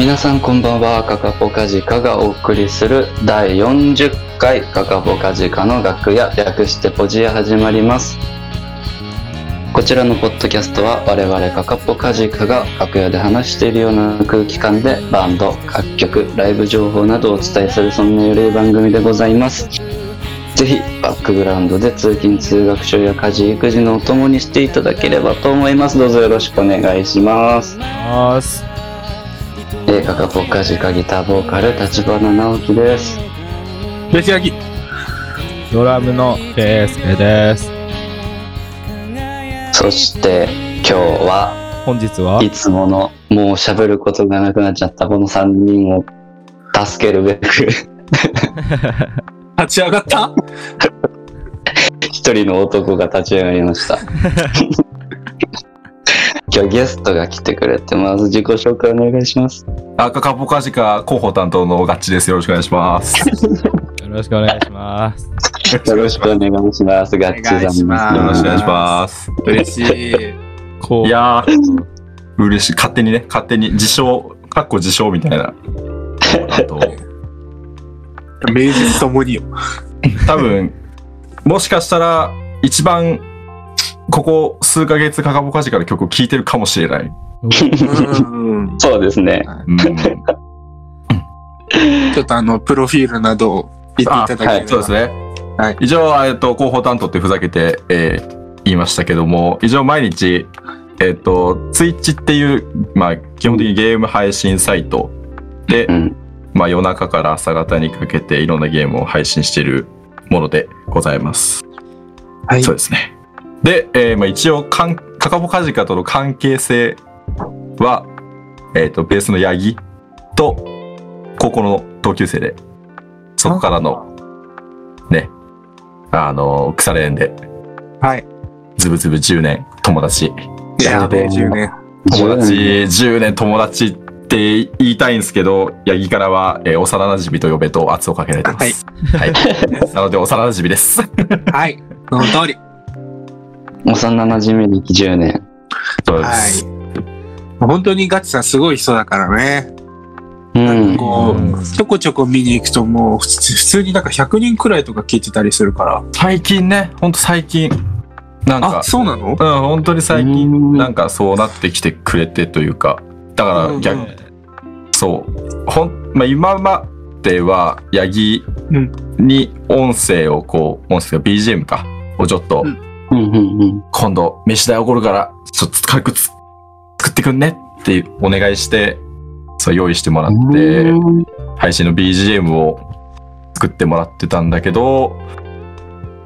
皆さんこんばんは、カカポカジカがお送りする第40回カカポカジカの楽屋、略してポジア始まります。こちらのポッドキャストは我々カカポカジカが楽屋で話しているような空気感でバンド、楽曲、ライブ情報などをお伝えするそんなゆるい番組でございます。ぜひバックグラウンドで通勤通学書や家事育児のお供にしていただければと思います。どうぞよろしくお願いします。ます。えー、カカポカジカギターボーカル立花直樹です。ベシヤギドラムのケイスケです。そして今日は本日は？いつものもう喋ることがなくなっちゃったこの3人を助けるべく立ち上がった？一人の男が立ち上がりました。今日ゲストが来てくれてまず自己紹介お願いします。赤カポカジカ広報担当のガッチです。よろしくお願いします。よろしくお願いします。よろしくお願いします。ガッチさんお願いしますよろしくお願いします。嬉しい。いやー、嬉しい。勝手にね、勝手に自称、かっこ自称みたいな。あと、名実ともによ。多分、もしかしたら、一番、ここ数ヶ月カカポカジカの曲を聴いてるかもしれない。うんそうですね。うん、ちょっとあの、プロフィールなどを言っていただければ。そうですね。はい以上、えっと、広報担当ってふざけて、えー言いましたけども、以上毎日、えっと、ツイッチっていう、まあ、基本的にゲーム配信サイトで、うん。まあ、夜中から朝方にかけていろんなゲームを配信しているものでございます。はいそうですね。で、えーまあ、一応かん、カカポカジカとの関係性は、えっ、と、ベースのヤギと高校の同級生で、そこからの、ね、あの、腐れ縁で、はい。ズブズブ10年友達。やべえ、10年。友達10 10年友達って言いたいんですけど、ヤギからは、えー幼馴染と呼べと圧をかけられてます。はい。なので、幼馴染です。はい。その通り。幼馴染歴10年。そうではいす。。本当にガチさんすごい人だからね。うん。こうんう、ちょこちょこ見に行くともう普通普通になんか100人くらいとか聞いてたりするから。最近ね、ほんと最近、なんかあ、、そうなの？うん、本当に最うん近、なんかそうなってきてくれてというか、だから逆、うんそう、ほん、まあ、今までは、ヤギうんに音声をこう、音声が BGM か、をちょっと、うんうんうんうん。今度、飯代おごるから、ちょっと軽くつ作ってくんねってお願いして、そう用意してもらって、うん配信の BGM を作ってもらってたんだけど、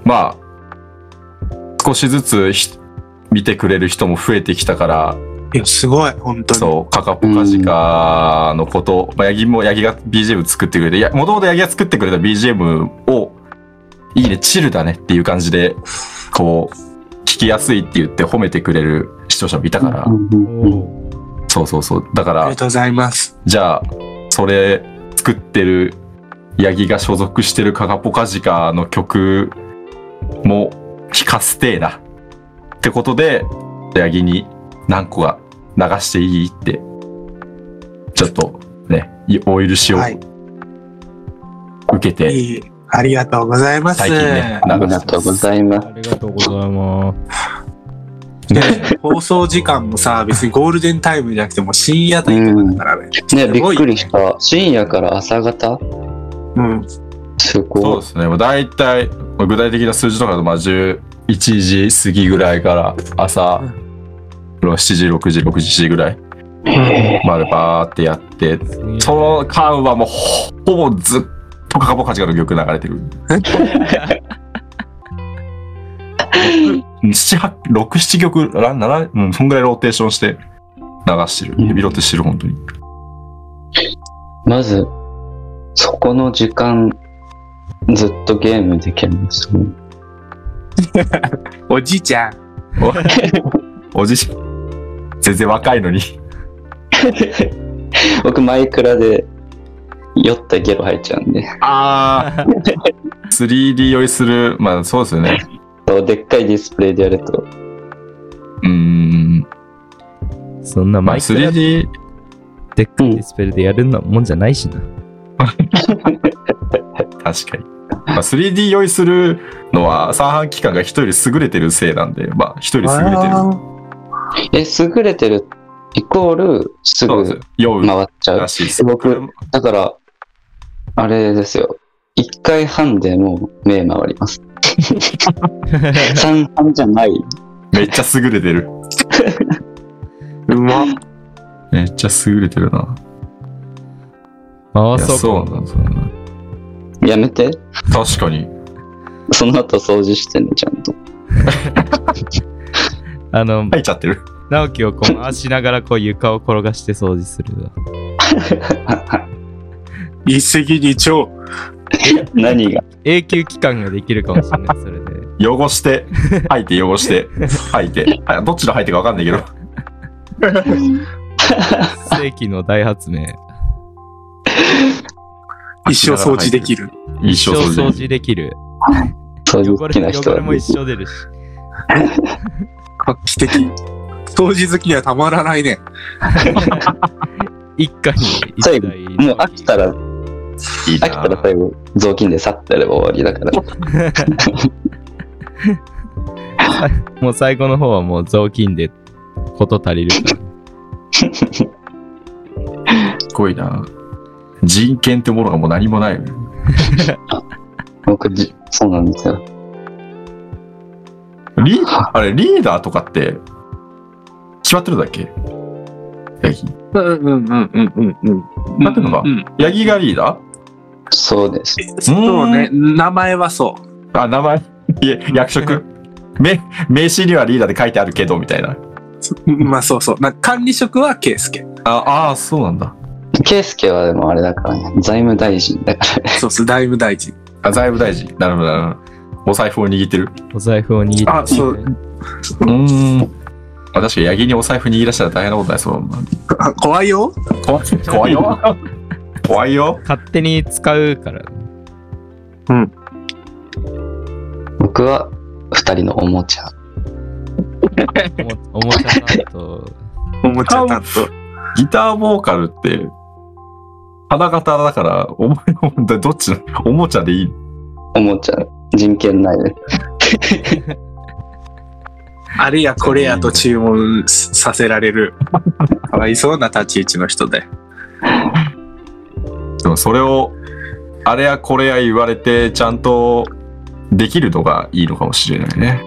まあ、少しずつひ見てくれる人も増えてきたから、いや、すごい、本当に。そう、カカポカジカのこと、まあ、ヤギも、ヤギが BGM 作ってくれて、もともとヤギが作ってくれた BGM を、いいね、チルだねっていう感じで、こう、聞きやすいって言って褒めてくれる視聴者もいたから、そうそうそう。だからありが、とうございます。じゃあ、それ作ってるヤギが所属してるカカポカジカの曲も聴かせてえな。ってことで、ヤギに何個か流していいって、ちょっとね、いお許しをはい受けて、いい。ありがとうございます。最近ね、あり。がとうございます。ありがとうございます。ね、放送時間もさ、別にゴールデンタイムじゃなくてもう深夜帯とかだからね。ね、びっすごいくりした。深夜から朝方？うん。すそうごい。ですね。もう大体、まあ具体的な数字とかだと、まあ、11時過ぎぐらいから朝、7時、6時、6時、7時ぐらいまでバーってやって、その間はもうほほぼずっとカカポカジカの曲流れてる。七八六七曲、な七うん、そんぐらいローテーションして流してる。うんヘビロテしてる、本当に。まず、そこの時間、ずっとゲームできますね。おじいちゃん。お おじい全然若いのに。僕、マイクラで酔ったゲロ吐いちゃうんで。ああ 3D 酔いする、まあそうですよね。そうでっかいディスプレイでやると。うーん。そんなまあマイクラ 3D、デックディスペルでやるのもんじゃないしな。確かに。まあ、3D 用意するのは三半規管が人より優れてるせいなんで、まあ人より優れてる。え、優れてるイコールすぐ回っちゃうら。しいです。僕だから、あれですよ。1回半でもう目回ります。3半じゃない。めっちゃ優れてる。うまっ。めっちゃ優れてるな。回そうかそうなんですよね。やめて。確かに。その後掃除してね、ちゃんと。あの、入っちゃってる。直樹をこう回しながらこう床を転がして掃除するわ。一石二鳥。何が？永久期間ができるかもしれない、それで。汚して、吐いて汚して、吐いて。あどっちの吐いてか分かんないけど。世紀の大発明。一生掃除できる。一生掃除掃除できる。掃除汚れ好きな人は汚れも一生出るし。画期的。掃除好きにはたまらないね。一家に一最後台。もう飽きたら、いい飽きたら最後、雑巾で去ってれば終わりだから。もう最後の方はもう雑巾でこと足りるから。すごいな。人権ってものがもう何もない。僕じ、そうなんですよ。リーあれ、リーダーとかって、決まってるんだっけ？ヤギ。うんうんうんうんうんうん。なってんのか？うん。ヤギがリーダー？そうです。そうね。名前はそう。あ、名前、いえ、役職？名、名刺にはリーダーで書いてあるけど、みたいな。まあそうそう。な管理職は圭介。あ、ああ、そうなんだ。ケイスケはでもあれだからね、財務大臣だから。そうそう、財務大臣。あ、財務大臣。なるほど、なるほど。お財布を握ってる。お財布を握って、あそううーん。あ、確かに、ヤギにお財布握らしたら大変なことないそう。あ怖いよ。怖い怖いよ。怖いよ。勝手に使うから。僕は二人のおもちゃ。おもおもちゃ担当。おもちゃ担ギターボーカルって、花形だから、おも、どっちのおもちゃでいいおもちゃ。人権ないね。当。あれやこれやと注文させられる。かわいそうな立ち位置の人で。でもそれを、あれやこれや言われて、ちゃんとできるのがいいのかもしれないね。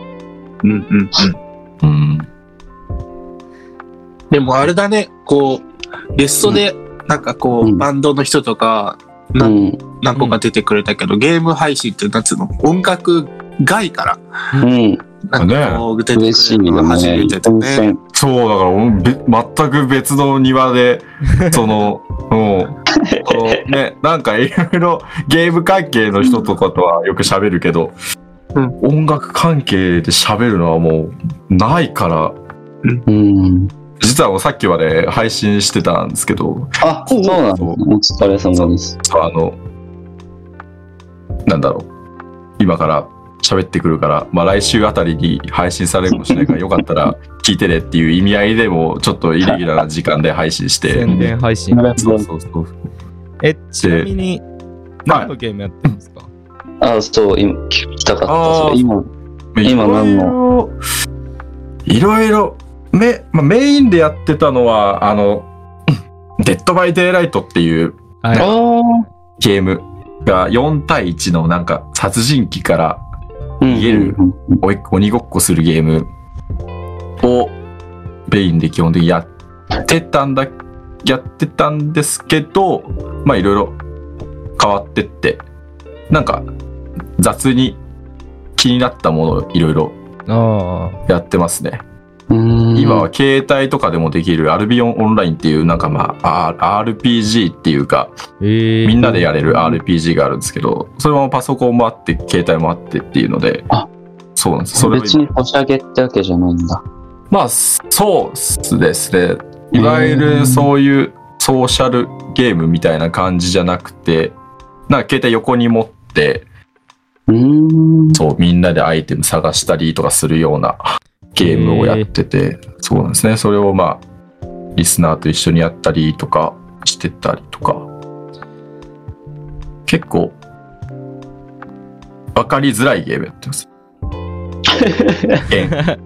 うんうんうん。うん。でもあれだね、こう、ゲストで、なんかこう、うんバンドの人とか、う。なん何個か出てくれたけど、ゲーム配信って、なんつうの、音楽外から、うん。なんかこう、出てくれ嬉しいるのがよね。初めてだね。そう、だから俺全く別の庭で、その、うん。ね、なんかいろいろゲーム関係の人とかとはよく喋るけど、うん音楽関係で喋るのはもうないから、うん。実はさっきまで配信してたんですけど、あ、そうなんですね。お疲れ様です。あの、なんだろう。今から喋ってくるから、まあ来週あたりに配信されるかもしれないから、よかったら聞いてねっていう意味合いでも、ちょっとイレギュラーな時間で配信して。宣伝配信。そうそうそう。え、ちなみに、何のゲームやってるんですか？あ、そう、今、聞きたかった。それ今、今何の？いろいろ、め、まあ、メインでやってたのは、あの、デッドバイデイライトっていうはい。あゲームが4対1のなんか殺人鬼から逃げる鬼ごっこするゲーム。をメインで基本的にやってたんだ、やってたんですけど、まあいろいろ変わってって、なんか雑に気になったものをいろいろあやってますね。うん今は携帯とかでもできるアルビオンオンラインっていうなんかまあ RPG っていうかみんなでやれる RPG があるんですけど、それもパソコンもあって携帯もあってっていうのであ、そうなんです。それを別におしゃげってわけじゃないんだ。まあ、そうですね。いわゆるそういうソーシャルゲームみたいな感じじゃなくて、なんか携帯横に持って、うーん。そう、みんなでアイテム探したりとかするようなゲームをやってて、そうなんですね。それをまあ、リスナーと一緒にやったりとか、してたりとか、結構、わかりづらいゲームやってます。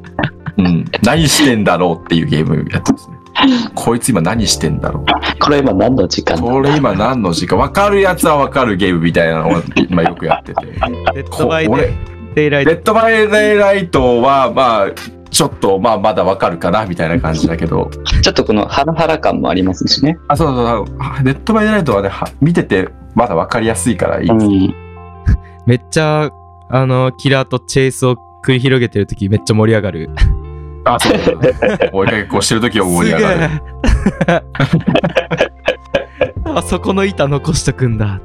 うん。何してんだろうっていうゲームやってますね。こいつ今何してんだろう。これ今何の時間だ？これ今何の時間？わかるやつはわかるゲームみたいなのを今よくやってて。デッドバイデイライト。デッドバイデイライトは、まあ、ちょっと、まあ、まだわかるかな、みたいな感じだけど。ちょっとこのハラハラ感もありますしね。あ、そうそうそう。デッドバイライトはね、は見てて、まだわかりやすいからいいです。うん。めっちゃ、あの、キラーとチェイスを繰り広げてるときめっちゃ盛り上がる。あ、そうそうそう。追いかけっこしてる時は盛り上がる。あそこの板残しとくんだ。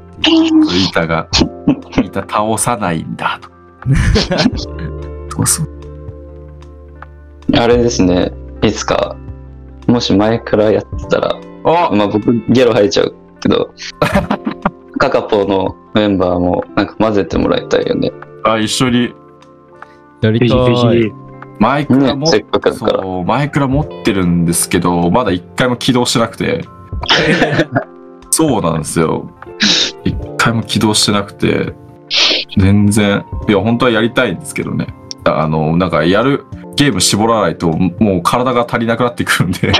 板が、板倒さないんだ、と。そうそう。あれですね。いつか、もし前からやってたら、あまあ僕ゲロ吐いちゃうけど、カカポのメンバーもなんか混ぜてもらいたいよね。あ、一緒に、やりたい。ぜひ。マイクラも、ねせっかくだからそう、マイクラ持ってるんですけど、まだ一回も起動してなくて。そうなんですよ。一回も起動してなくて、全然、いや、本当はやりたいんですけどね。あの、なんか、やる、ゲーム絞らないと、もう体が足りなくなってくるんで。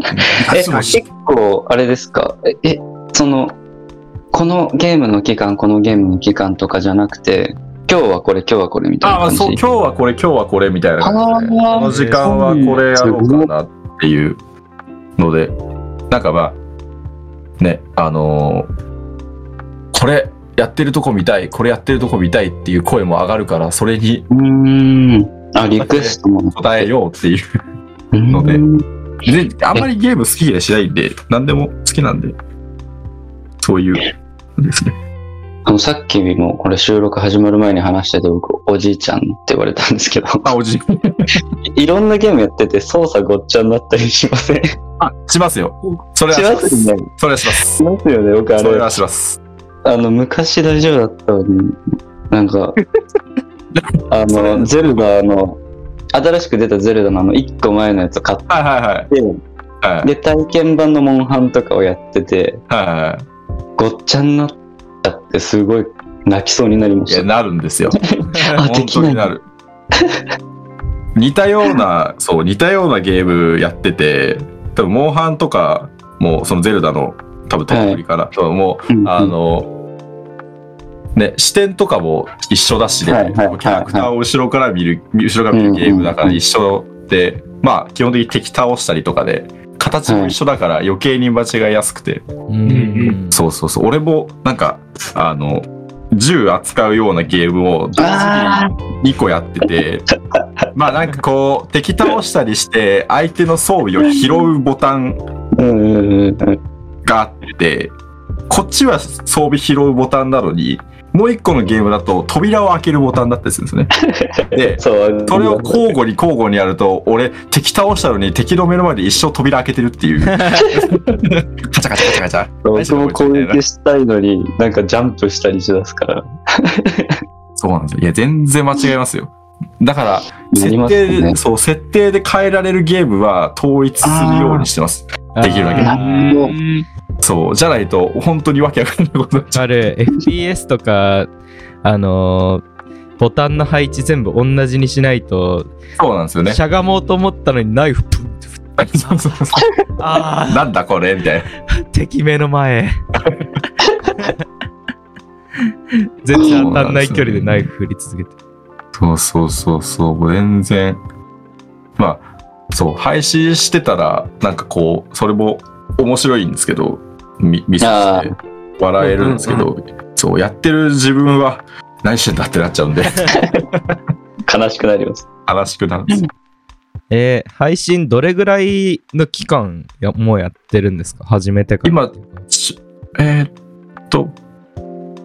え、結構、あれですか？え、えその、このゲームの期間、このゲームの期間とかじゃなくて、今日はこれ、今日はこれみたいなああ、感じ？そう、今日はこれ、今日はこれみたいな感じで、この時間はこれやろうかなっていうので、なんかまあ、ね、あのーこれやってるとこ見たい、これやってるとこ見たいっていう声も上がるから、それにうーん。あ、リクエストも。答えようっていう。のでで、あんまりゲーム好き嫌いしないんで、何でも好きなんで、そういう、ですね。あの、さっきもこれ収録始まる前に話してて、僕、おじいちゃんって言われたんですけど、あ、おじ、いろんなゲームやってて操作ごっちゃになったりしません？しあ、しますよ。それはしま。ますすね。それはしますし。ますよね、僕あれ。それはします。あの、昔大丈夫だったのに、なんか、あの、ゼルダの、新しく出たゼルダのあの、1個前のやつを買っはいはいて、はい。はいで、体験版のモンハンとかをやってて、はいはい。ごっちゃになっちゃって、すごい泣きそうになりまいや、した。なるんですよ。あ、で本きない。当になる。似たような、そう、似たようなゲームやってて、多分、モンハンとか、もうそのゼルダの、多分、テレビから、多分もう、うんうんあの、ね、視点とかも一緒だしね、はいはいはいキャラクターを後ろから見る、後ろから見るゲームだから一緒で、まあ、基本的に敵倒したりとかで、形も一緒だから余計に間違いやすくて、うん。そうそうそう。俺も、なんか、あの、銃扱うようなゲームを同あ時に2個やってて、まあなんかこう、敵倒したりして、相手の装備を拾うボタンうんうんうんうん。があって、こっちは装備拾うボタンなのに、もう一個のゲームだと扉を開けるボタンだったりするんですね。で、それを交互に交互にやると、俺、敵倒したのに敵の目の前で一生扉開けてるっていう。カチャカチャカチャカチャ。僕も攻撃したいのに、なんかジャンプしたりしだすから。そうなんですよ。いや、全然間違えますよ。だから、な設定ねそう、設定で変えられるゲームは統一するようにしてます。できるだけそう。じゃないと、本当にわけわかんないことになっちゃう。ある FPS とか、あのーボタンの配置全部同じにしないと、そうなんですよね。しゃがもうと思ったのにナイフプンって振ってそうそうそうあなんだこれみたいな。あ、敵目の前。全然当たんない距離でナイフ振り続けて。そうそうそうそう。全然。まあ、そう、配信してたら、なんかこう、それも面白いんですけど、み見せあて笑えるんですけど、そう、やってる自分は何してんだってなっちゃうんで、悲しくなります。悲しくなるんですよ。えー配信どれぐらいの期間やもうやってるんですか？始めてから。今しえーっと、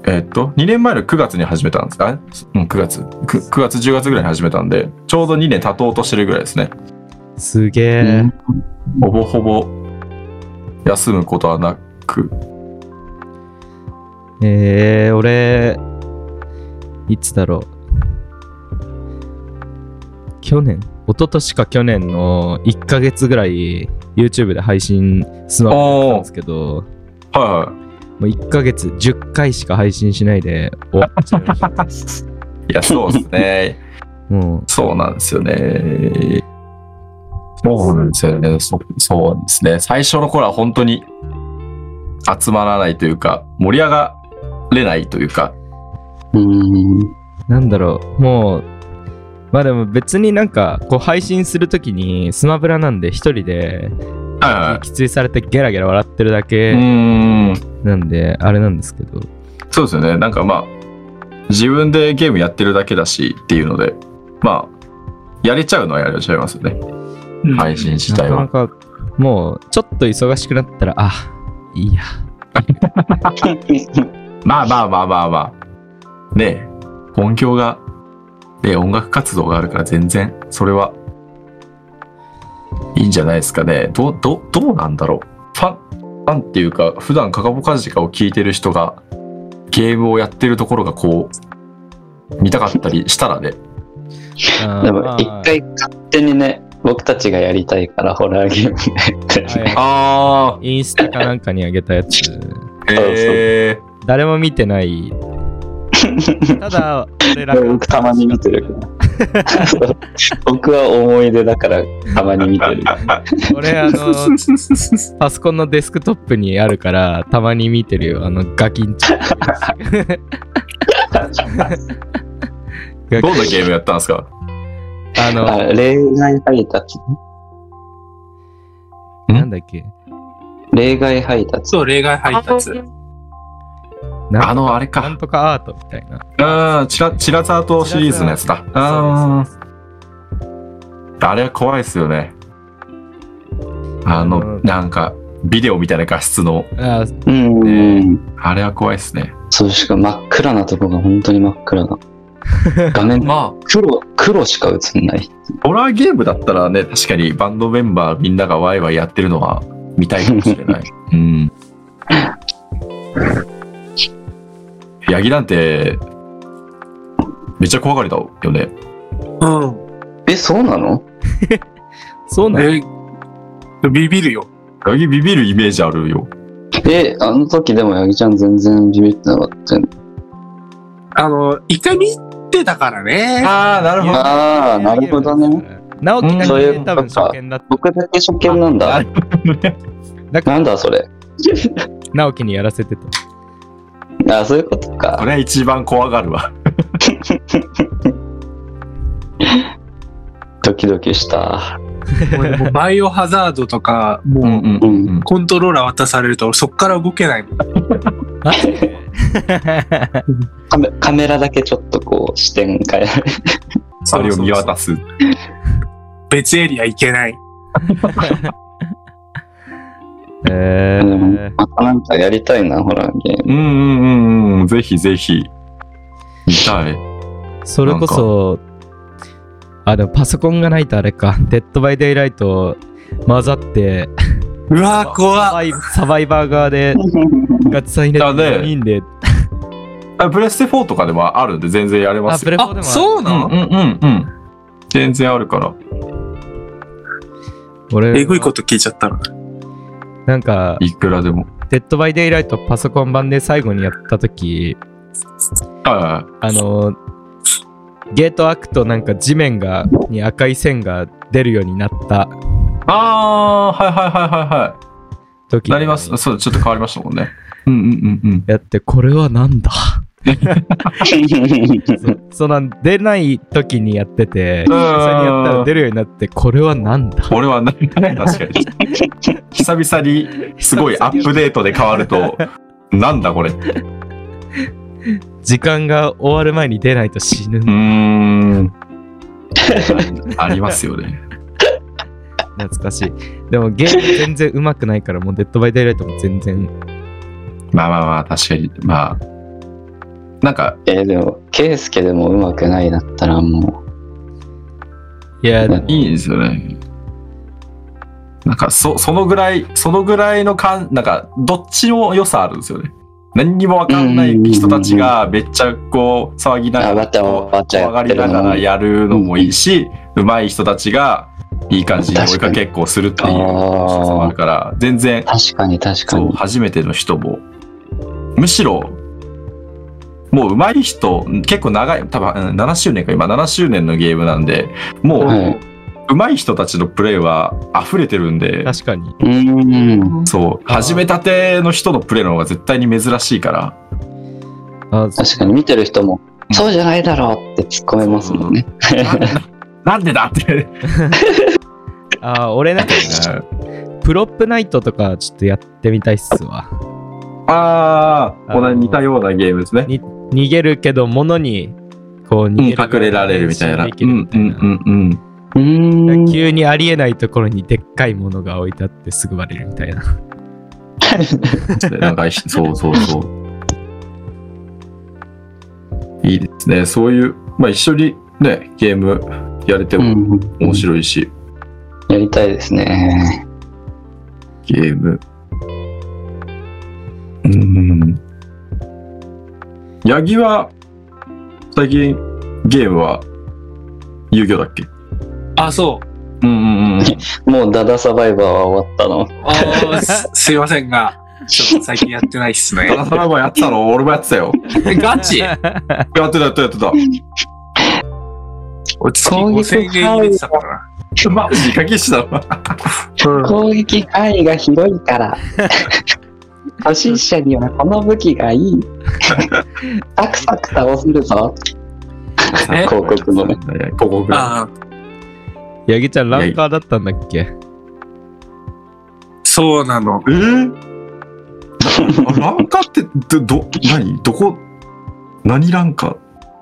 えーっと、2年前の9月に始めたんですか？うん、9月。9, 9月、10月ぐらいに始めたんで、ちょうど2年経とうとしてるぐらいですね。すげえ、ほぼほぼ休むことはなく、えー、俺、いつだろう。去年？一昨年か去年の1ヶ月ぐらい YouTube で配信スマホやったんですけど、はもう1ヶ月10回しか配信しないで終わっちゃいました。いはい。いや、そうですね。もそうなんですよね。そうなんですよね。そそうですね。最初の頃は本当に集まらないというか、盛り上がれないというか、うん。う、なんだろう、もう、まあでも別になんか、こう配信するときにスマブラなんで一人で、きついされてゲラゲラ笑ってるだけ。なんで、あれなんですけど。そうですよね。なんかまあ、自分でゲームやってるだけだしっていうので、まあ、やれちゃうのはやれちゃいますよね。配信自体は。なかなか、もう、ちょっと忙しくなったら、あ、いいや。まあまあまあまあまあ。ねえ、本業が、ね音楽活動があるから全然、それは、いいんじゃないですかね。どう、どう、どうなんだろう。ファン、ファンっていうか、普段カカボカジカを聞いてる人が、ゲームをやってるところがこう、見たかったりしたらね。でも、一回勝手にね、僕たちがやりたいから、ホラーゲームね。はいあインスタかなんかにあげたやつ。あ、へえ。誰も見てない。ただ、俺ら僕たまに見てるから。僕は思い出だから、たまに見てる。俺、あの、パソコンのデスクトップにあるから、たまに見てるよ。あの、ガキンチョ。ガキどんなゲームやったんですか？あの、あ例外配達。なんだっけ？例外配達。そう、例外配達。なあの、あれなんか。とかアートみたいな。ああ、チラ、チラザートシリーズのやつだ。ああ。あれは怖いですよね。あの、うんなんか、ビデオみたいな画質の、あうん、ねあれは怖いですね。そうしか真っ暗なとこが本当に真っ暗な。画面ま黒、黒しか映んない。あ、ホラーゲームだったらね、確かにバンドメンバーみんながワイワイやってるのは見たいかもしれない。うん。ヤギなんて、めっちゃ怖がりだよね。うん。え、そうなの？そうなのえ、ビビるよ。ヤギビビるイメージあるよ。え、あの時でもヤギちゃん全然ビビってなかった。あの、一回見てたからね。ああ、なるほど。ああ、なるほどね。。直樹だそういうことかけ多分初見だった。僕だけ初見なんだ。だからなんだそれ。直樹にやらせてた。あそういうことこか。れは一番怖がるわ。ドキドキした。バイオハザードとか、もう、コントローラー渡されると、そっから動けないもん。カメ カメラだけちょっとこう視点変えられる。それを見渡す。別エリア行けない。えー、またなんかやりたいな、ホラーゲーム。うんうんうんうん。ぜひぜひ。見たい。それこそ、あ、でもパソコンがないとあれか。デッドバイデイライト混ざって、うわー、サ怖っサバイバー側で ガチさん入れてあね4人で、あプレステ4とかでもある？んで全然やれまあ、すよ。プレフォでもあるあそううん？なのうんうんうん。全然あるから。俺、えぐいこと聞いちゃったな。なんか、いくらでも。デッドバイデイライトパソコン版で最後にやった時はあの、ゲート開くとなんか地面が、に赤い線が出るようになったい。ああー、はいはいはいはいは時い。なります。そう、ちょっと変わりましたもんね。うんうんうんうん。やって、これはなんだ？そその出ない時にやってて、うん実際にやったら出るようになって、これはなんだ？俺はな、確かに。久々にすごいアップデートで変わると、なんだこれ。う時間が終わる前に出ないと死ぬ。ーん。ありますよね。懐かしい。でもゲーム全然上手くないから、もうデッドバイデイライトも全然。まあまあまあ、確かに。まあ。なんか、えーでも、ケイスケでも上手くないだったらもいや、でもいいですよね。なんか、そ、そのぐらい、そのぐらいのかん、なんか、どっちも良さあるんですよね。何にもわかんない人たちがめっちゃこう騒ぎながら、怖がりながらやるのもいいし、上手い人たちがいい感じに追いかけっこをするっていうもあるから、全然、確かに確かに。初めての人も、むしろ、もう上手い人、結構長い、多分うん7周年か、今7周年のゲームなんで、もう、はい。上手い人たちのプレイは溢れてるんで、確かに。うーん。そう、始めたての人のプレイの方が絶対に珍しいから、あ確かに見てる人も、そうじゃないだろうって突っ込めますもんね。なんでだって。あ俺なんか、プロップナイトとかちょっとやってみたいっすわ。ああ、この似たようなゲームですね。に逃げるけど、物に、こううん逃げる隠れられるみたいな。できるみたいなうんうんうんうーん。急にありえないところにでっかいものが置いてあってすぐ割れるみたいな。うん。なんか、そうそうそう。いいですね。そういう、まあ一緒にね、ゲームやれてうもん面白いし、やりたいですね。ゲーム。うん。八木は、最近ゲームは遊戯王だっけ？あ、そう。うんうんうん。もうダダサバイバーは終わったの。すすいませんが、ちょっと最近やってないっすねダ。ダサバイバーやってたの？俺もやってたよ。え ガチ？やってたやってたやってた。落ち着き5000円入れてたからマジ課金したのな。攻撃範囲が広いから。初心者にはこの武器がいい。サクサク倒せるぞ。え？広告のね。広告の。ああ、ヤギちゃんランカーだったんだっけ？そうなの。え？ー、あランカーってど、ど、何？どこ、何ランカ？ー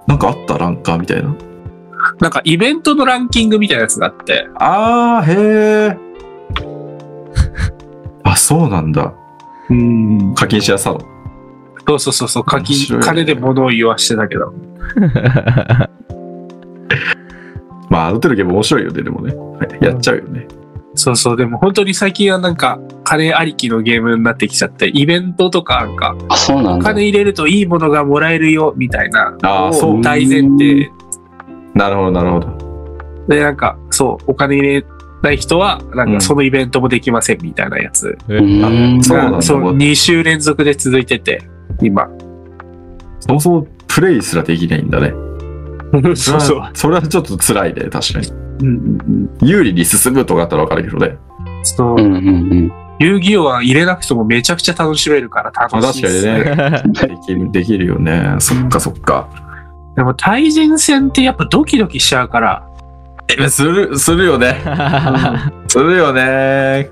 なんかあった？ランカーみたいな？なんかイベントのランキングみたいなやつがあって、あー、へー。あ、そうなんだ。うん。課金しやすさの。そうそうそうそう、課金、ね金で物を言わしてたけど。まあ、ある程度ゲーム面白いよね、でもね。はいやっちゃうよね。そうそう、でも本当に最近はなんか、金ありきのゲームになってきちゃって、イベントとかなんか、あ、そうなんだ。金入れるといいものがもらえるよ、みたいな。あーそう大前提なるほど、なるほど。で、なんか、そう、お金入れない人は、なんうんかそのイベントもできませんみたいなやつ。うーん。そうなんだそう2週連続で続いてて、今。そもそもプレイすらできないんだね。そうそう。それはちょっと辛いね、確かに。うんうん有利に進むとかだったらわかるけどね。うん。そうう。んうんうん。遊戯王は入れなくてもめちゃくちゃ楽しめるから楽しいです、まあ確かにできる、できるよね。そっかそっか。でも対人戦ってやっぱドキドキしちゃうから、え、する、するよね。するよね。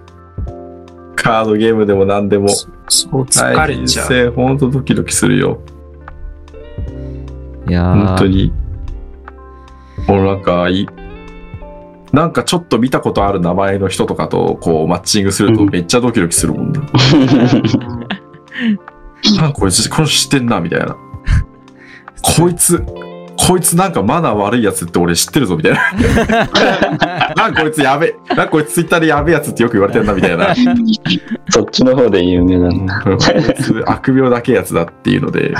カードゲームでも何でも。そう疲れちゃう。う。ほんとドキドキするよ。いやー本当に。もうなんかいい、なんかちょっと見たことある名前の人とかとこうマッチングするとうんめっちゃドキドキするもんね。なんかこいつ、この人知ってんな、みたいな。こいつ、こいつなんかマナー悪いやつって俺知ってるぞ、みたいな。なんかこいつやべえ。なんかこいつツイッターでやべえやつってよく言われてんな、みたいな。そっちの方で有名だな。こいつ悪病だけやつだっていうので、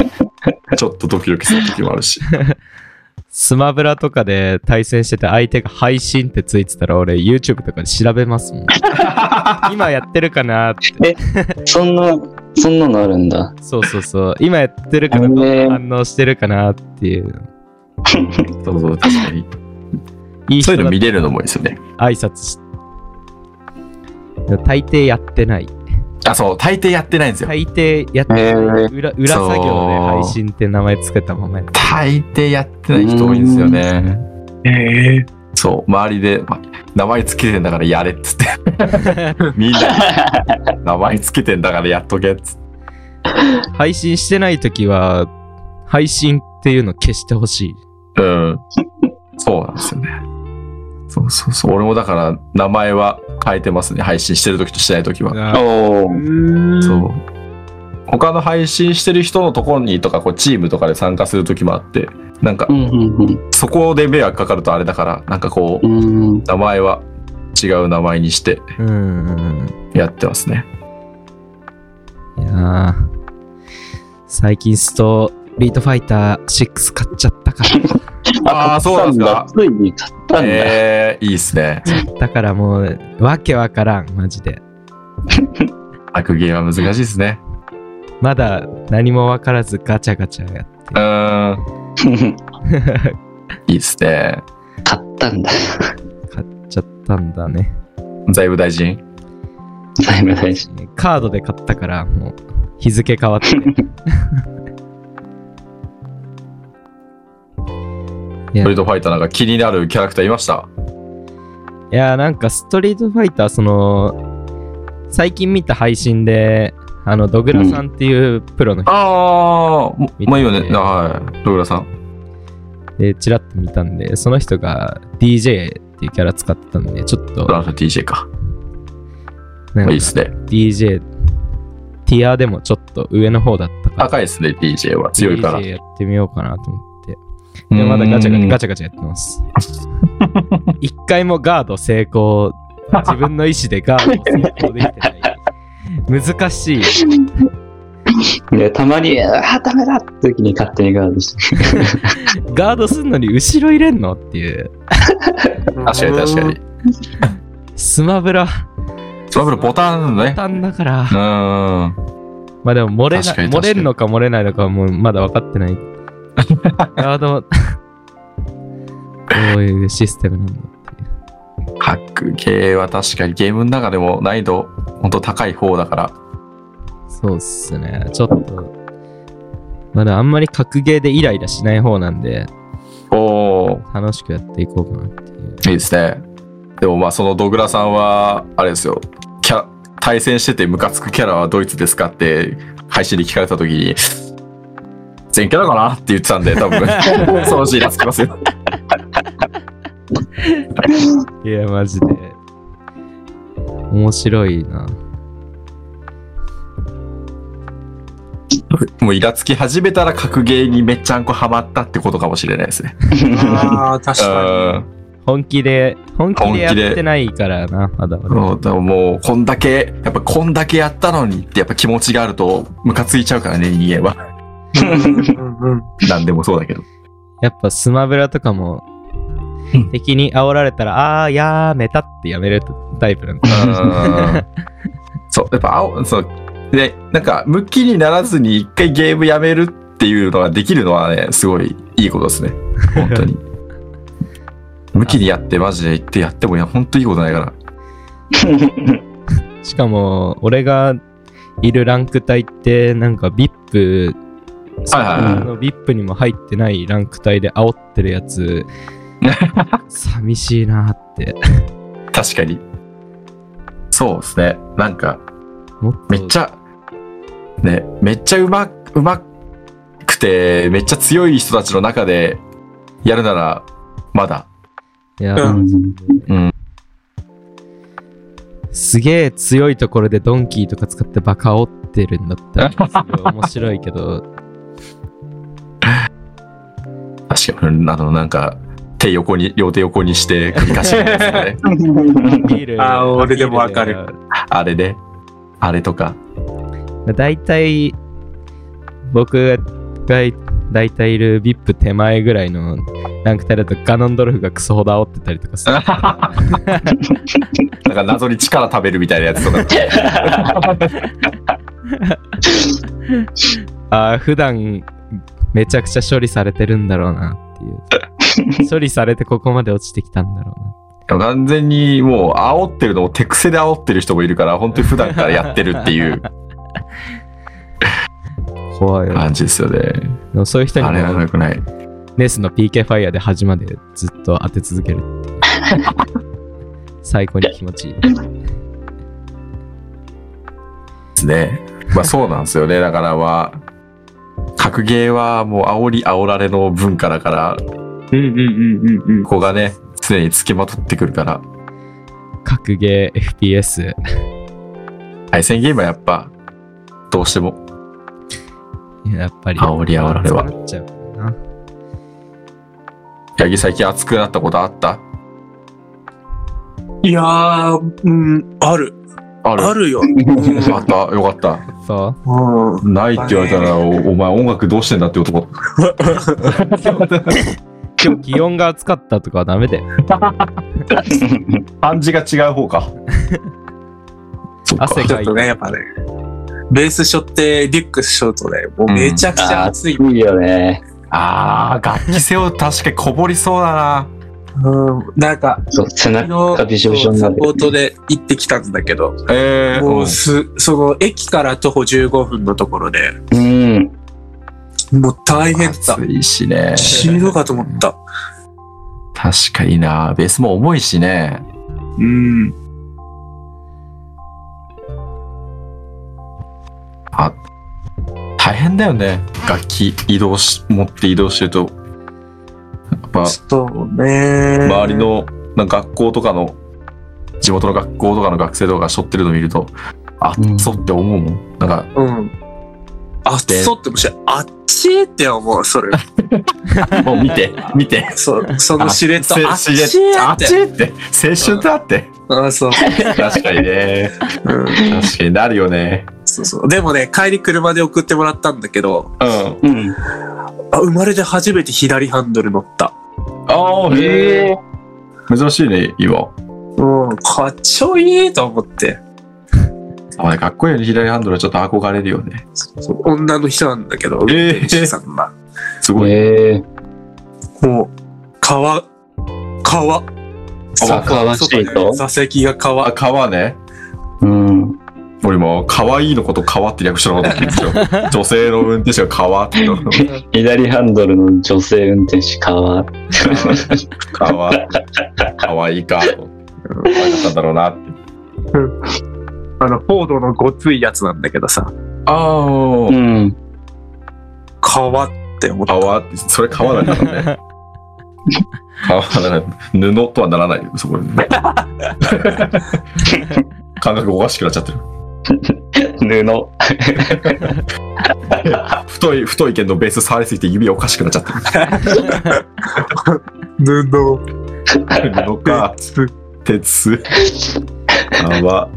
ちょっとドキドキする時もあるし。スマブラとかで対戦してて相手が配信ってついてたら俺 YouTube とかで調べますもん。今やってるかなって。そんな、そんなのあるんだ。そうそうそう。今やってるからどんな反応してるかなっていう。そうそう、確かに。いいそういうの見れるのもいいですよね。挨拶し。大抵やってない。あ、そう、大抵やってないんですよ。大抵やってない。裏裏作業で配信って名前つけたまま大抵やってない人多いんですよね。ええそう、周りで、ま名前つけてんだからやれっつって。みんな、名前つけてんだからやっとけっつって。配信してないときは、配信っていうの消してほしい。うん。そうなんですよね。そうそうそう。俺もだから、名前は変えてますね。配信してる時としてない時は。そう。他の配信してる人のところにとか、こう、チームとかで参加する時もあって、なんかそこで迷惑かかるとあれだから、なんかこう。名前は違う名前にしてやってますね。うん。いやー最近ストリートファイター6買っちゃったから。あーそうなんですか？ついに買ったったんだ。えー、いいっすね。だからもう、わけわからん、マジで。格ゲーは難しいですね。まだ何もわからずガチャガチャやって。うーん。いいっすね。買ったんだ。買っちゃったんだね。財務大臣？財務大臣。カードで買ったから、もう、日付変わって。ストリートファイターなんか気になるキャラクターいました？いや、なんかストリートファイター、その、最近見た配信で、あの、ドグラさんっていうプロの人ああ、まあいいよね。はい。ドグラさん。で、チラッと見たんで、その人が DJ っていうキャラ使ってたんで、ちょっとドグ、ラさん DJ か。なんかいいっすね。DJ、ティアでもちょっと上の方だったから、赤いっすね、DJ は。強いから。DJ やってみようかなと思って。でもまだガチャガチャガチャガチャやってます。一回もガード成功、自分の意思でガードを成功できてない。難しい。で、たまに、ああ、ダメだって時に勝手にガードして。ガードすんのに後ろ入れんのっていう。確かに確かに。スマブラ、スマブラボタンね。単だから。うーん。まあでも漏れな漏れるのか漏れないのかはもうまだ分かってない。ガード、どういうシステムなんだっていう。格ゲーは確かにゲームの中でも難易度ほんと高い方だから。そうっすね。ちょっと、まだあんまり格ゲーでイライラしない方なんで、おー、楽しくやっていこうかなっていう。いいですね。でもまあそのドグラさんは、あれですよ。キャ対戦しててムカつくキャラはドイツですかって配信で聞かれた時に、全キャラかなって言ってたんで、多分、そのシーンがつきますよ。いや、マジで。面白いな。もうイラつき始めたら格ゲーにめっちゃんこハマったってことかもしれないですね。ああ、確かうん本気で、本気でやってないからな、まだまだ。もう、こんだけ、やっぱこんだけやったのにってやっぱ気持ちがあると、ムカついちゃうからね、人間は。に。うんうんなんでもそうだけど。やっぱスマブラとかもうん、敵に煽られたら、あー、やめたってやめるタイプなんで。うんそう、やっぱ青、そう、で、なんか、ムキにならずに一回ゲームやめるっていうのができるのはね、すごいいいことですね。本当に。ムキにやってマジで言ってやってもいや、本当いいことないから。しかも、俺がいるランク帯って、なんか VIP、はいはいはいその VIP にも入ってないランク帯で煽ってるやつ、寂しいなって。確かに。そうですね。なんか、めっちゃ、ね、めっちゃうま、うまくて、めっちゃ強い人たちの中でやるなら、まだ。いや、うんうん。すげえ強いところでドンキーとか使ってバカ煽ってるんだったら、面白いけど、確かに、あの、なんか、手横に、両手横にして 繰り返してるやつね。ビール。あー俺でもわかるあれね。あれとか？だいたい、僕がだいたいいる VIP 手前ぐらいのランク帯だとガノンドルフがクソほど煽ってたりとかする。なんか謎に力食べるみたいなやつとか。ああ、普段めちゃくちゃ処理されてるんだろうなっていう。処理されてここまで落ちてきたんだろうな。完全にもう煽ってるのを手癖で煽ってる人もいるから、本当に普段からやってるっていう怖いよ。感じですよね。でもそういう人にあれはも良くない。ネスの PK ファイヤーで端までずっと当て続ける。最高に気持ちいい。ですね。まあそうなんですよね。だからまあ、格ゲーはもう煽り煽られの文化だから、うんうんうんうんうん。ここがね、常に付きまとってくるから、格ゲー FPS。対戦ゲームはやっぱ、どうしても、やっぱり。煽り煽られは熱くなっちゃうな。八木最近熱くなったことあった？いやー、うん、ある。あるあるよ。あったよかった。そう？ん。ないって言われたら、おお前音楽どうしてんだって男。今日気温が暑かったとかはダメだよ。感じが違う方か。汗かいて。ちょっとね、やっぱね、ベース背負ってリュック背負うとね、もうめちゃくちゃ暑い。いいよね。あー、楽器背負う確かにこぼりそうだな。うん、なんか、そう、背昨中がびしょびしょになる。サポートで行ってきたんだけど、えー、もううんす、その駅から徒歩15分のところで、うん。もう大変だ暑。いしね。死ぬかと思った。確かにな。ベースも重いしね。うん。あ、大変だよね。楽器移動し、持って移動してると。やっぱ、そうね。周りのなんか学校とかの、地元の学校とかの学生とかが背負ってるの見ると、あっそって思うもん。なんか、うん。あっそってもし、あっちーって思う、それ。もう見て、見て。そう、そのシルエット、あっちしれあっ。ちって、青春だって。あそう確かにね。うん確かになるよね。そうそう。でもね、帰り車で送ってもらったんだけど、うん。うん。あ生まれて初めて左ハンドル乗った。ああ、へえ。珍しいね、今。うん、かっちょいいと思って。あれ、かっこいいよね、左ハンドルはちょっと憧れるよね。そう女の人なんだけど、運えー転手さんが。すごい。ええもう、川、川。あ川シート？座席があ、川。川俺も、可愛いのこと川って略したのかと思ってんですよ。女性の運転手が川っての。左ハンドルの女性運転手、川。川。可愛いかと。可愛かったんだろうなって。あの、フォードのごついやつなんだけどさ、ああう、ん。川って思った。川って、それ川なんだろうね。川だね。布とはならないよ、そこで、ね。感覚おかしくなっちゃってる。布。太い、太い剣のベース触りすぎて指おかしくなっちゃって 布、る。布か、鉄。鉄。泡。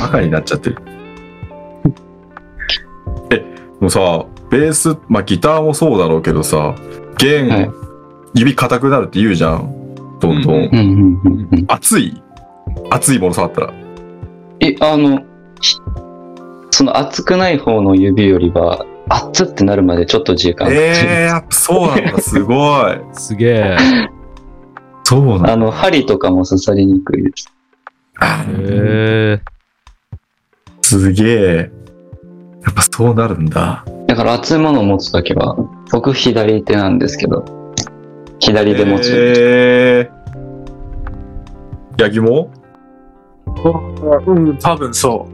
バカになっちゃってる。え、もうさ、ベース、まあギターもそうだろうけどさ、弦、はい指硬くなるって言うじゃん。どんどん。熱い？熱いもの触ったら。え、あの、ひその熱くない方の指よりは、熱ってなるまでちょっと時間かかる。ええー、やっぱそうなんだ、すごい。すげえ。そうなんだ。あの、針とかも刺さりにくいです。あへえ。すげえ。やっぱそうなるんだ。だから熱いものを持つときは、僕左手なんですけど、左で持つ。えー、ヤギも？うん、多分そ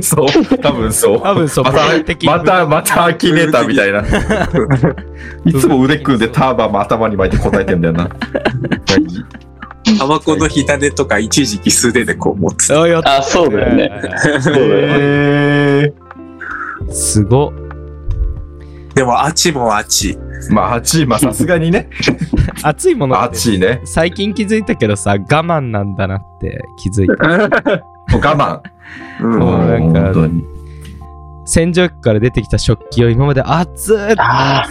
そう、多分そう。多分そう、また、また、またアキネーターみたいな。いつも腕組んでターバンも頭に巻いて答えてんだよな。う。タバコの火種とか一時期素手でこう持つ。あ、やっあ、そうだよね。そうだよね。えすごっ。でも、あちもあち。ー、まあ8位、まあさすがにね。熱いものって8位ね。最近気づいたけどさ、我慢なんだなって気づいた。もう我うんもうなん慢。か。洗浄機から出てきた食器を今まで熱っ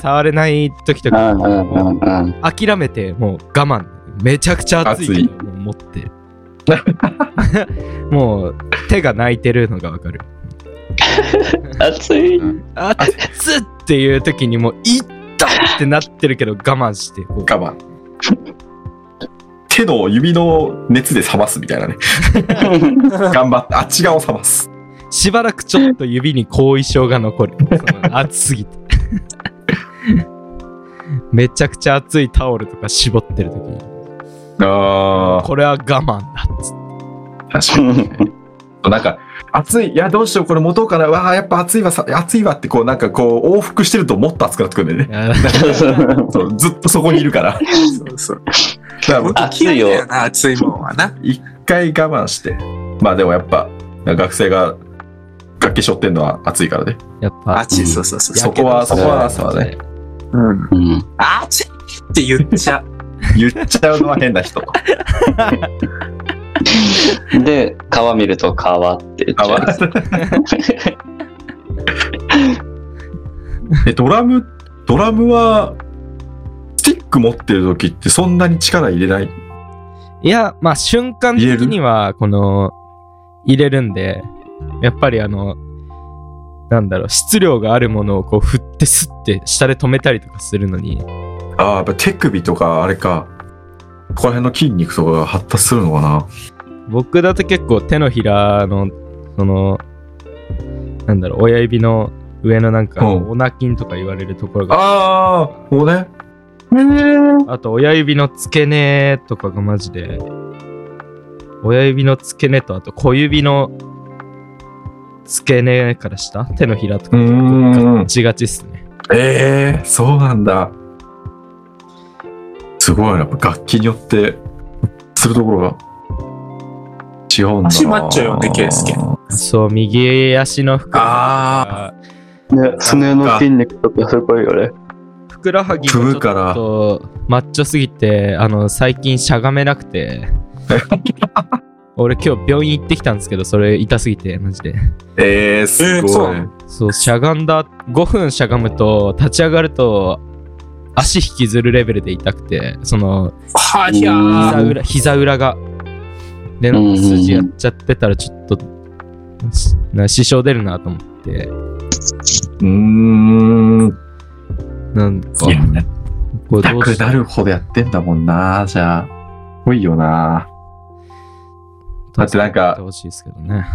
触れない時とうんか。諦めてもう我慢。めちゃくちゃ熱いけどもう持って。もう手が泣いてるのがわかる。熱い。熱っっていう時にもういったってなってるけど我慢してこう我慢。手の指の熱で冷ますみたいなね。頑張って、あっち側を冷ます。しばらくちょっと指に後遺症が残る。熱すぎて。めちゃくちゃ熱いタオルとか絞ってる時に、あこれは我慢だっつって。確かに。なんか、暑い、いや、どうしよう、これ持とうかな、わあ、やっぱ暑いわ、さ暑いわって、こう、なんかこう、往復してるともっと暑くなってくるんだよね。そうずっとそこにいるから。だかそうそう。らもう熱いよ嫌だな、熱いもんはな。一回我慢して。まあでもやっぱ、学生が楽器背負ってんのは暑いからね。やっぱあち、そうそうそう。そこは、そこは、そうだね。うん。うん。あちって言っちゃう。言っちゃうのは変な人。で、川見ると川って言っちゃう。え、ドラム、ドラムは、スティック持ってる時ってそんなに力入れない？いや、まあ瞬間的には、この、入れるんで、やっぱりあの、なんだろう、質量があるものをこう振ってスッて下で止めたりとかするのに、ああ、やっぱ手首とかあれか、ここら辺の筋肉とかが発達するのかな？僕だと結構手のひらの、その、なんだろう、親指の上のなんか、うんオナ筋とか言われるところが、ああ、もうね。あと親指の付け根とかがマジで、親指の付け根とあと小指の付け根から下手のひらとかう結ガッチガチっすね。ええそうなんだ。すごいな。やっぱ楽器によって、するところが違うんだな。足マッチョよね圭介そう、右足のふくらあはね、すねの筋肉とかすごいよね。ぎふくらはぎがちょっとマッチョすぎて、あの、最近しゃがめなくて、俺今日病院行ってきたんですけど、それ痛すぎて、マジで。ええすごい。えーそうしゃがんだ、5分しゃがむと、立ち上がると、足引きずるレベルで痛くて、その、ーは。膝裏、膝裏が。で、なんか筋やっちゃってたら、ちょっと、しな支障出るなと思って、うーん。なんか、いや、これどうしなるほどやってんだもんな。じゃあ。多いよな。だってなんかやってほしいですけどね。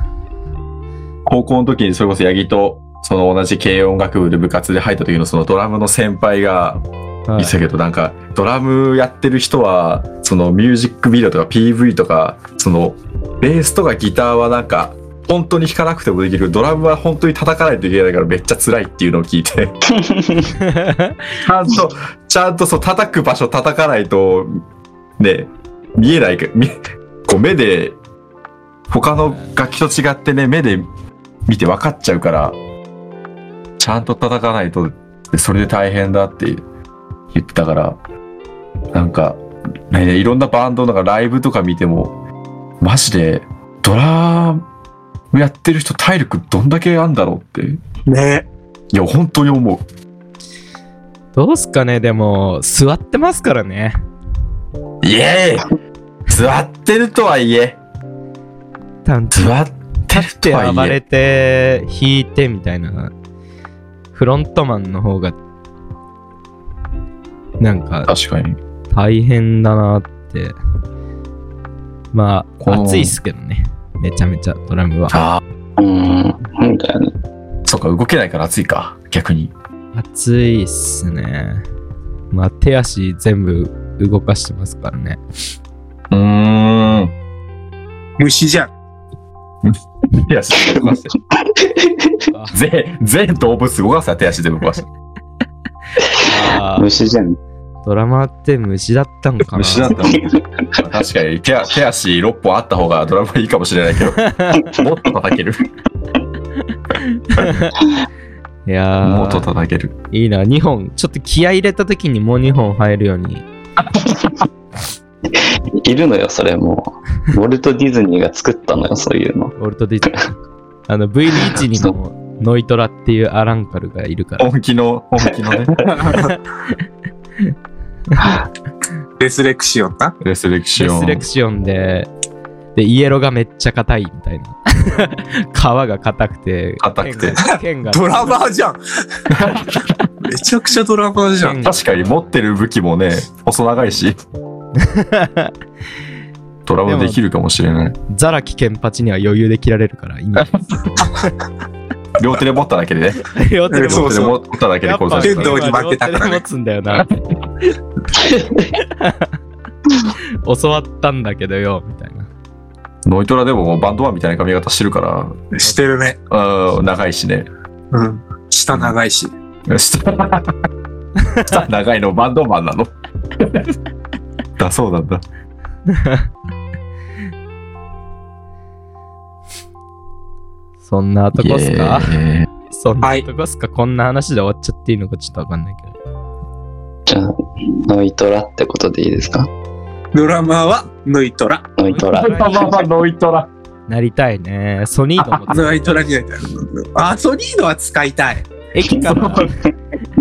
高校の時にそれこそ八木と、その同じ軽音楽部で部活で入った時のそのドラムの先輩がはい。いたけど、なんかドラムやってる人は、そのミュージックビデオとか PV とか、そのベースとかギターはなんか、本当に弾かなくてもできる、ドラムは本当に叩かないといけないからめっちゃ辛いっていうのを聞いて、ちゃんと、ちゃんとそう叩く場所叩かないと、ね、見えない、こう目で、他の楽器と違ってね、目で見て分かっちゃうから、ちゃんと叩かないと、それで大変だっていう。言ってたから、なんか、ね、いろんなバンドのなんかライブとか見ても、マジで、ドラムやってる人体力どんだけあんだろうって、ね。いや、本当に思う。どうすかね、でも、座ってますからね。イエーイ座ってるとはいえ、座ってるとではい暴れえ、て弾いてみたいな。フロントマンの方がなんか確かに。大変だなってまあ暑いっすけどねめちゃめちゃドラムはああ、うん、そうだよね。そっか、動けないから暑いか、逆に。暑いっすねまあ手足全部動かしてますからねうーん。虫じゃん。手足動かして。あ全、全動物動かすや手足で動かして。虫じゃん。ドラマーって虫だったのかな？虫だったの確かに手足手足6本あった方がドラムはいいかもしれないけど、もっと叩ける。いやもっとー叩ける。いいな2本ちょっと気合い入れた時にもう2本入るようにいるのよ、それもう。ウォルト・ディズニーが作ったのよ、そういうの。ウォルト・ディズニー。あの V リーチにもノイトラっていうアランカルがいるから。本気の、本気のね、レスレクシオンな。レスレクシレョン。スレクションで、で、イエロがめっちゃ硬いみたいな。皮が硬くて、硬くて剣がドラマーじゃん。めちゃくちゃドラマーじゃん。確かに持ってる武器もね、細長いし、ドラムできるかもしれない。ザラキケンパチには余裕で切られるから、今。両手で持っただけでね。両手でそうそう両手で持っただけでこうやっぱ剣道に負けたからね両手で持つんだよな。教わったんだけどよ、みたいな。ノイトラでももうバンドマンみたいな髪型してるから、してるね。うん、長いしね。うん。下長いし。下 下長いのバンドマンなの？だそうなんだ。そんなとこっすか？そんなとこっすか、こんな話で終わっちゃっていいのかちょっとわかんないけど。じゃあ、ノイトラってことでいいですか？ドラマーはノイトラ。ノイトラ。ノイトラ。なりたいね。ソニードもノイトラになりたい。あ、ソニードは使いたい。駅から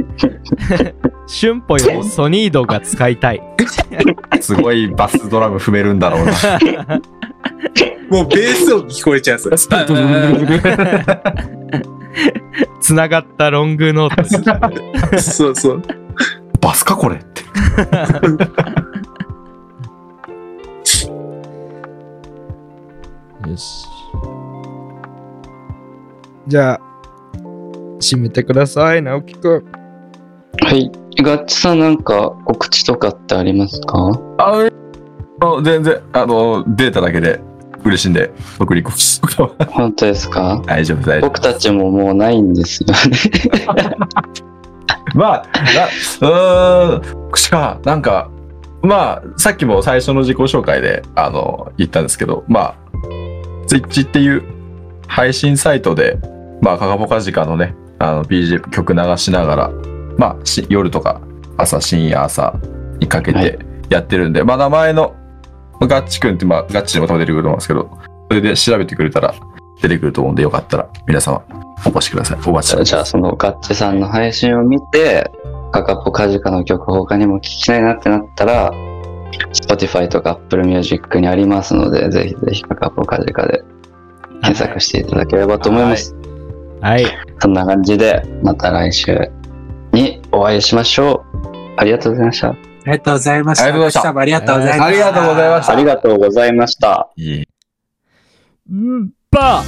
瞬歩よりソニードが使いたい。すごいバスドラム踏めるんだろうな。もうベース音聞こえちゃうんですよ。つながったロングノートに。そうそう。バスかこれって。よし。じゃあ、締めてください、直樹くん。はい。ガッチさんなんか告知とかってありますか？あの、全然、あの、データだけで嬉しいんで、送ります。本当ですか？大丈夫、大丈夫。僕たちももうないんですよね。まあ、なうーん、しか、なんか、まあ、さっきも最初の自己紹介で、あの、言ったんですけど、まあ、ツイッチっていう配信サイトで、まあ、カカポカジカのね、あの、BGM 曲流しながら、まあ、し夜とか、朝、深夜、朝にかけはいてやってるんで、まあ、名前の、ガッチ君って、まあ、ガッチでも多分出てくると思うんですけど、それで調べてくれたら出てくると思うんで、よかったら、皆様、お越しください。お待ちしておりますじゃあそのガッチさんの配信を見て、カカポカジカの曲他にも聴きたいなってなったら、Spotify とか Apple Music にありますので、ぜひぜひカカポカジカで検索していただければと思います。はい。そんな感じで、また来週にお会いしましょう。ありがとうございました。ありがとうございました。ありがとうございましたありがとうございました。ありがとうございましたありがとうございました。いいうんば